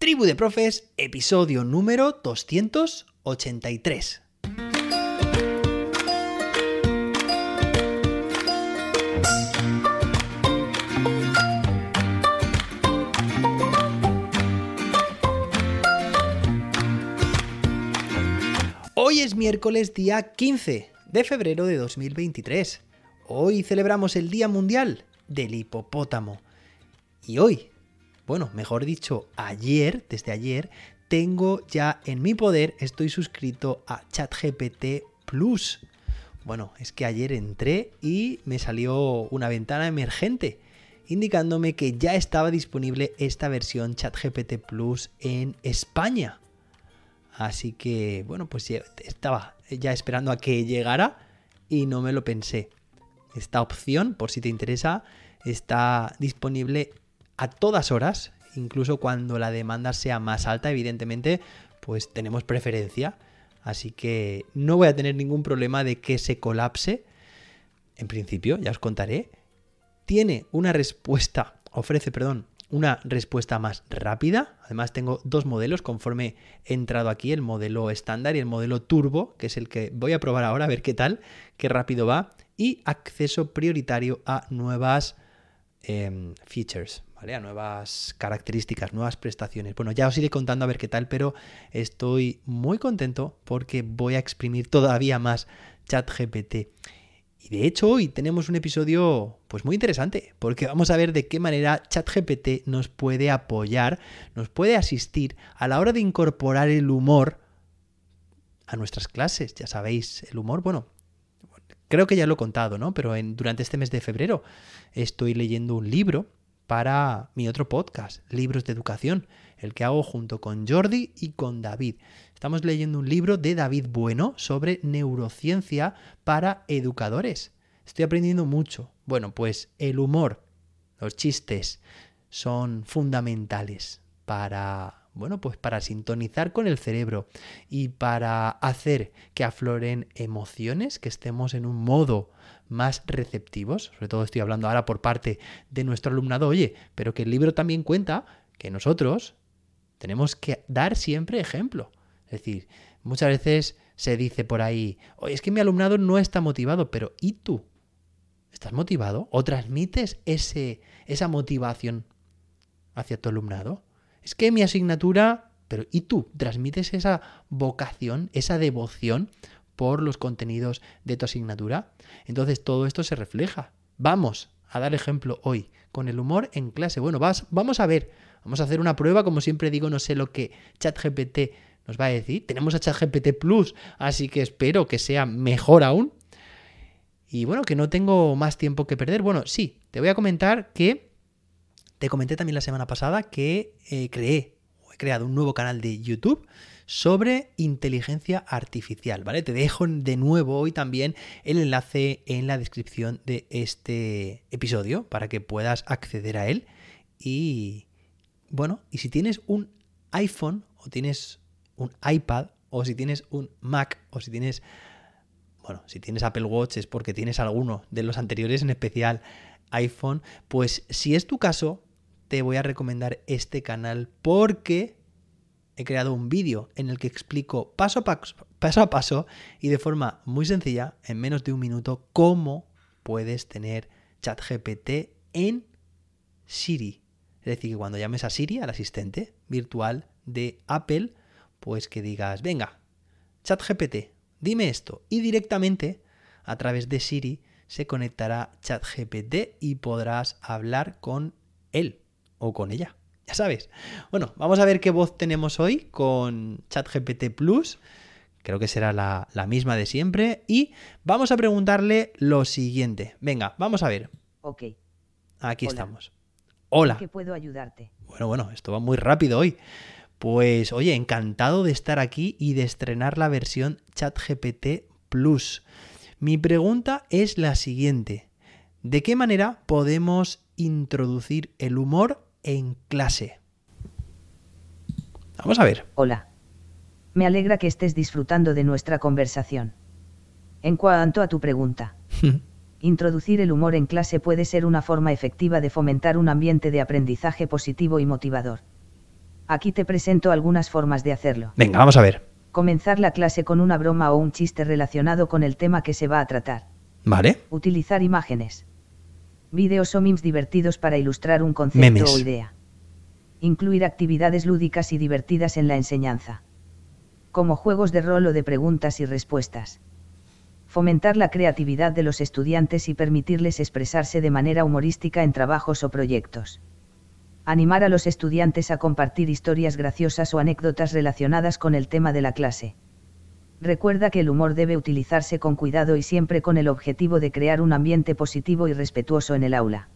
Tribu de Profes, episodio número 283. Hoy es miércoles día 15 de febrero de 2023. Hoy celebramos el Día Mundial del Hipopótamo. Y hoy, bueno, mejor dicho, ayer, desde ayer, tengo ya en mi poder, estoy suscrito a ChatGPT Plus. Bueno, es que ayer entré y me salió una ventana emergente indicándome que ya estaba disponible esta versión ChatGPT Plus en España. Así que, bueno, pues estaba ya esperando a que llegara y no me lo pensé. Esta opción, por si te interesa, está disponible a todas horas, incluso cuando la demanda sea más alta, evidentemente, pues tenemos preferencia. Así que no voy a tener ningún problema de que se colapse. En principio, ya os contaré. Tiene una respuesta, ofrece, perdón, una respuesta más rápida. Además tengo dos modelos conforme he entrado aquí, el modelo estándar y el modelo turbo, que es el que voy a probar ahora a ver qué tal, qué rápido va. Y acceso prioritario a nuevas em, features, a nuevas características, nuevas prestaciones. Bueno, ya os iré contando a ver qué tal, pero estoy muy contento porque voy a exprimir todavía más ChatGPT. Y de hecho hoy tenemos un episodio pues muy interesante, porque vamos a ver de qué manera ChatGPT nos puede apoyar, nos puede asistir a la hora de incorporar el humor a nuestras clases. Ya sabéis, el humor, bueno, creo que ya lo he contado, ¿no? Pero durante este mes de febrero estoy leyendo un libro para mi otro podcast, Libros de Educación, el que hago junto con Jordi y con David. Estamos leyendo un libro de David Bueno sobre neurociencia para educadores. Estoy aprendiendo mucho. Bueno, pues el humor, los chistes son fundamentales para bueno, pues para sintonizar con el cerebro y para hacer que afloren emociones, que estemos en un modo más receptivos, sobre todo estoy hablando ahora por parte de nuestro alumnado, oye, pero que el libro también cuenta que nosotros tenemos que dar siempre ejemplo. Es decir, muchas veces se dice por ahí, oye, es que mi alumnado no está motivado, pero ¿y tú? ¿Estás motivado? ¿O transmites esa motivación hacia tu alumnado? Es que mi asignatura, pero ¿y tú? ¿Transmites esa vocación, esa devoción por los contenidos de tu asignatura. Entonces todo esto se refleja. Vamos a dar ejemplo hoy con el humor en clase. Bueno, vas, vamos a ver, vamos a hacer una prueba, como siempre digo, no sé lo que ChatGPT nos va a decir. Tenemos a ChatGPT Plus, así que espero que sea mejor aún. Y bueno, que no tengo más tiempo que perder. Bueno, sí, te voy a comentar que te comenté también la semana pasada que eh, creé o he creado un nuevo canal de YouTube sobre inteligencia artificial, ¿vale? Te dejo de nuevo hoy también el enlace en la descripción de este episodio para que puedas acceder a él y bueno, y si tienes un iPhone o tienes un iPad o si tienes un Mac o si tienes bueno, si tienes Apple Watch es porque tienes alguno de los anteriores, en especial iPhone, pues si es tu caso, te voy a recomendar este canal porque he creado un vídeo en el que explico paso a paso, y de forma muy sencilla, en menos de un minuto, cómo puedes tener ChatGPT en Siri. Es decir, que cuando llames a Siri, al asistente virtual de Apple, pues que digas, venga, ChatGPT, dime esto. Y directamente, a través de Siri, se conectará ChatGPT y podrás hablar con él o con ella ya sabes. Bueno, vamos a ver qué voz tenemos hoy con ChatGPT Plus. Creo que será la, misma de siempre. Y vamos a preguntarle lo siguiente. Venga, vamos a ver. Ok. Aquí estamos. Hola. ¿Qué puedo ayudarte? Bueno, bueno, esto va muy rápido hoy. Pues oye, encantado de estar aquí y de estrenar la versión ChatGPT Plus. Mi pregunta es la siguiente. ¿De qué manera podemos introducir el humor en clase. Vamos a ver. Hola. Me alegra que estés disfrutando de nuestra conversación. En cuanto a tu pregunta, introducir el humor en clase puede ser una forma efectiva de fomentar un ambiente de aprendizaje positivo y motivador. Aquí te presento algunas formas de hacerlo. Venga, vamos a ver. Comenzar la clase con una broma o un chiste relacionado con el tema que se va a tratar. Vale. Utilizar imágenes. Vídeos o memes divertidos para ilustrar un concepto Memes. o idea. Incluir actividades lúdicas y divertidas en la enseñanza. Como juegos de rol o de preguntas y respuestas. Fomentar la creatividad de los estudiantes y permitirles expresarse de manera humorística en trabajos o proyectos. Animar a los estudiantes a compartir historias graciosas o anécdotas relacionadas con el tema de la clase. Recuerda que el humor debe utilizarse con cuidado y siempre con el objetivo de crear un ambiente positivo y respetuoso en el aula.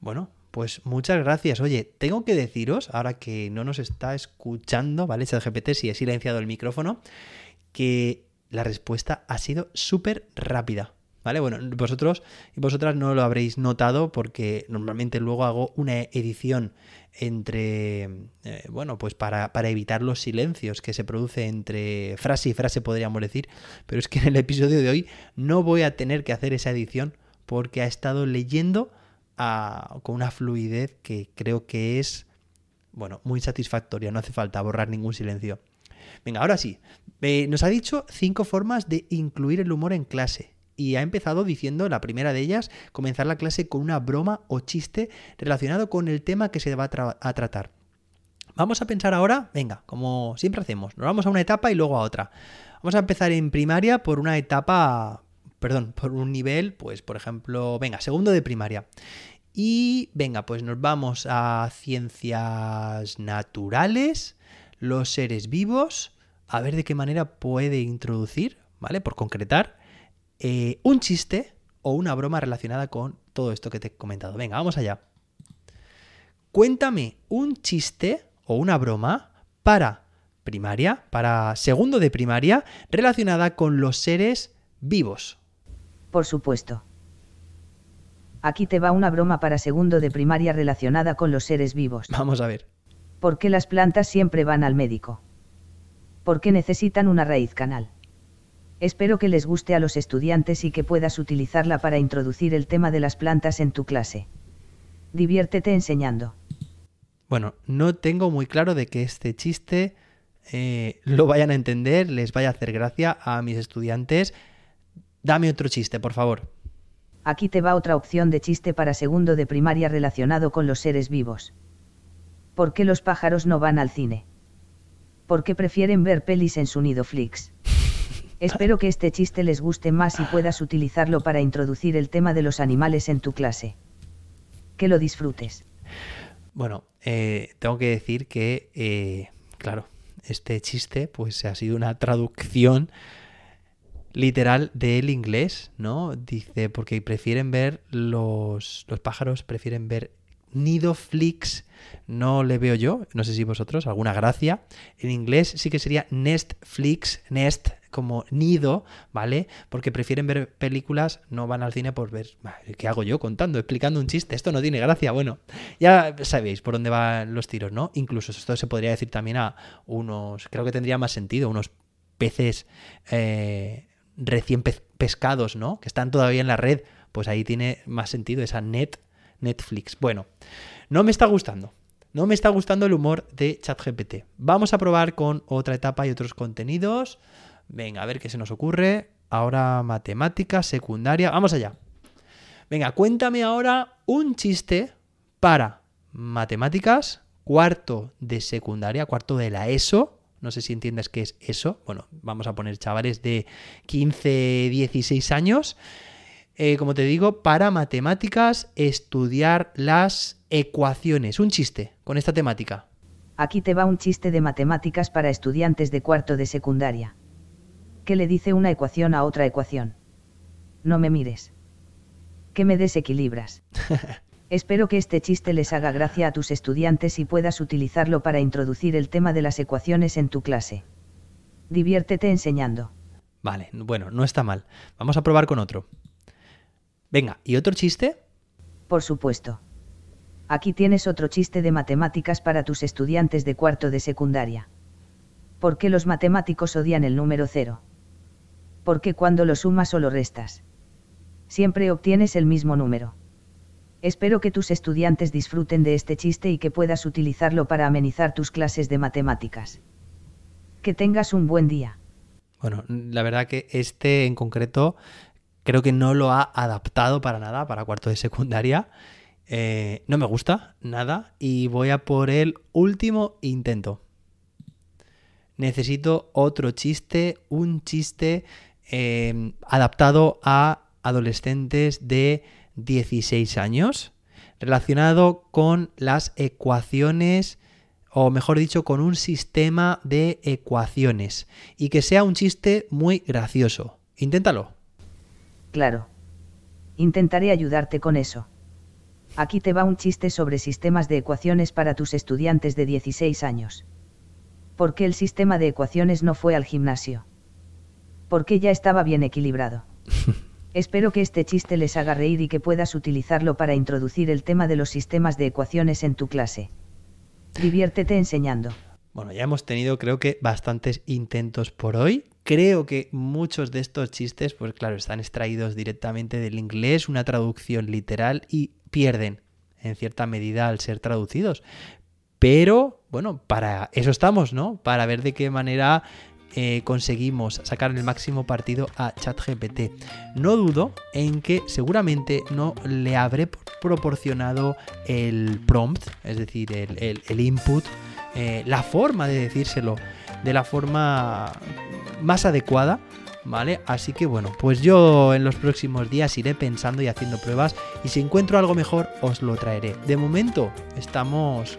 Bueno, pues muchas gracias. Oye, tengo que deciros, ahora que no nos está escuchando, ¿vale? ChatGPT, si he silenciado el micrófono, que la respuesta ha sido súper rápida. ¿Vale? Bueno, vosotros y vosotras no lo habréis notado porque normalmente luego hago una edición entre, eh, bueno, pues para, para evitar los silencios que se produce entre frase y frase, podríamos decir, pero es que en el episodio de hoy no voy a tener que hacer esa edición porque ha estado leyendo a- con una fluidez que creo que es, bueno, muy satisfactoria, no hace falta borrar ningún silencio. Venga, ahora sí, eh, nos ha dicho cinco formas de incluir el humor en clase. Y ha empezado diciendo, la primera de ellas, comenzar la clase con una broma o chiste relacionado con el tema que se va a, tra- a tratar. Vamos a pensar ahora, venga, como siempre hacemos, nos vamos a una etapa y luego a otra. Vamos a empezar en primaria por una etapa, perdón, por un nivel, pues por ejemplo, venga, segundo de primaria. Y venga, pues nos vamos a ciencias naturales, los seres vivos, a ver de qué manera puede introducir, ¿vale? Por concretar, eh, un chiste o una broma relacionada con todo esto que te he comentado. Venga, vamos allá. Cuéntame un chiste o una broma para primaria, para segundo de primaria, relacionada con los seres vivos. Por supuesto. Aquí te va una broma para segundo de primaria relacionada con los seres vivos. Vamos a ver. ¿Por qué las plantas siempre van al médico? Porque necesitan una raíz canal. Espero que les guste a los estudiantes y que puedas utilizarla para introducir el tema de las plantas en tu clase. Diviértete enseñando. Bueno, no tengo muy claro de que este chiste eh, lo vayan a entender, les vaya a hacer gracia a mis estudiantes. Dame otro chiste, por favor. Aquí te va otra opción de chiste para segundo de primaria relacionado con los seres vivos. ¿Por qué los pájaros no van al cine? Porque prefieren ver pelis en su nido Flix. Espero que este chiste les guste más y puedas utilizarlo para introducir el tema de los animales en tu clase. Que lo disfrutes. Bueno, eh, tengo que decir que, eh, claro, este chiste pues ha sido una traducción literal del inglés, ¿no? Dice, porque prefieren ver los, los pájaros, prefieren ver nido flicks, no le veo yo, no sé si vosotros, alguna gracia. En inglés sí que sería Netflix, Nest, como nido, ¿vale? Porque prefieren ver películas, no van al cine por ver, ¿qué hago yo contando, explicando un chiste? Esto no tiene gracia, bueno, ya sabéis por dónde van los tiros, ¿no? Incluso esto se podría decir también a unos, creo que tendría más sentido, unos peces eh, recién pescados, ¿no? Que están todavía en la red, pues ahí tiene más sentido esa net Netflix. Bueno, no me está gustando. No me está gustando el humor de ChatGPT. Vamos a probar con otra etapa y otros contenidos. Venga, a ver qué se nos ocurre. Ahora matemáticas, secundaria. Vamos allá. Venga, cuéntame ahora un chiste para matemáticas, cuarto de secundaria, cuarto de la ESO. No sé si entiendes qué es eso. Bueno, vamos a poner chavales de 15, 16 años. Eh, como te digo, para matemáticas, estudiar las ecuaciones. Un chiste con esta temática. Aquí te va un chiste de matemáticas para estudiantes de cuarto de secundaria. ¿Qué le dice una ecuación a otra ecuación? No me mires. Que me desequilibras. Espero que este chiste les haga gracia a tus estudiantes y puedas utilizarlo para introducir el tema de las ecuaciones en tu clase. Diviértete enseñando. Vale, bueno, no está mal. Vamos a probar con otro. Venga, ¿y otro chiste? Por supuesto. Aquí tienes otro chiste de matemáticas para tus estudiantes de cuarto de secundaria. ¿Por qué los matemáticos odian el número cero? Porque cuando lo sumas o lo restas, siempre obtienes el mismo número. Espero que tus estudiantes disfruten de este chiste y que puedas utilizarlo para amenizar tus clases de matemáticas. Que tengas un buen día. Bueno, la verdad que este en concreto creo que no lo ha adaptado para nada para cuarto de secundaria. Eh, no me gusta nada y voy a por el último intento. Necesito otro chiste, un chiste eh, adaptado a adolescentes de 16 años, relacionado con las ecuaciones, o mejor dicho, con un sistema de ecuaciones, y que sea un chiste muy gracioso. Inténtalo. Claro. Intentaré ayudarte con eso. Aquí te va un chiste sobre sistemas de ecuaciones para tus estudiantes de 16 años. ¿Por qué el sistema de ecuaciones no fue al gimnasio? Porque ya estaba bien equilibrado. Espero que este chiste les haga reír y que puedas utilizarlo para introducir el tema de los sistemas de ecuaciones en tu clase. Diviértete enseñando. Bueno, ya hemos tenido creo que bastantes intentos por hoy. Creo que muchos de estos chistes, pues claro, están extraídos directamente del inglés, una traducción literal y pierden en cierta medida al ser traducidos. Pero bueno, para eso estamos, ¿no? Para ver de qué manera eh, conseguimos sacar el máximo partido a ChatGPT. No dudo en que seguramente no le habré proporcionado el prompt, es decir, el, input, eh, la forma de decírselo de la forma más adecuada. ¿Vale? Así que bueno, pues yo en los próximos días iré pensando y haciendo pruebas y si encuentro algo mejor os lo traeré. De momento estamos,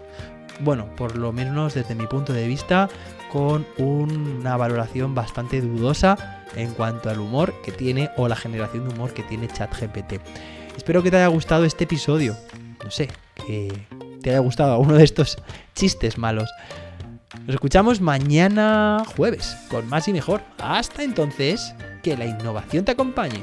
bueno, por lo menos desde mi punto de vista, con una valoración bastante dudosa en cuanto al humor que tiene o la generación de humor que tiene ChatGPT. Espero que te haya gustado este episodio. No sé, que te haya gustado uno de estos chistes malos. Nos escuchamos mañana jueves con más y mejor. Hasta entonces, que la innovación te acompañe.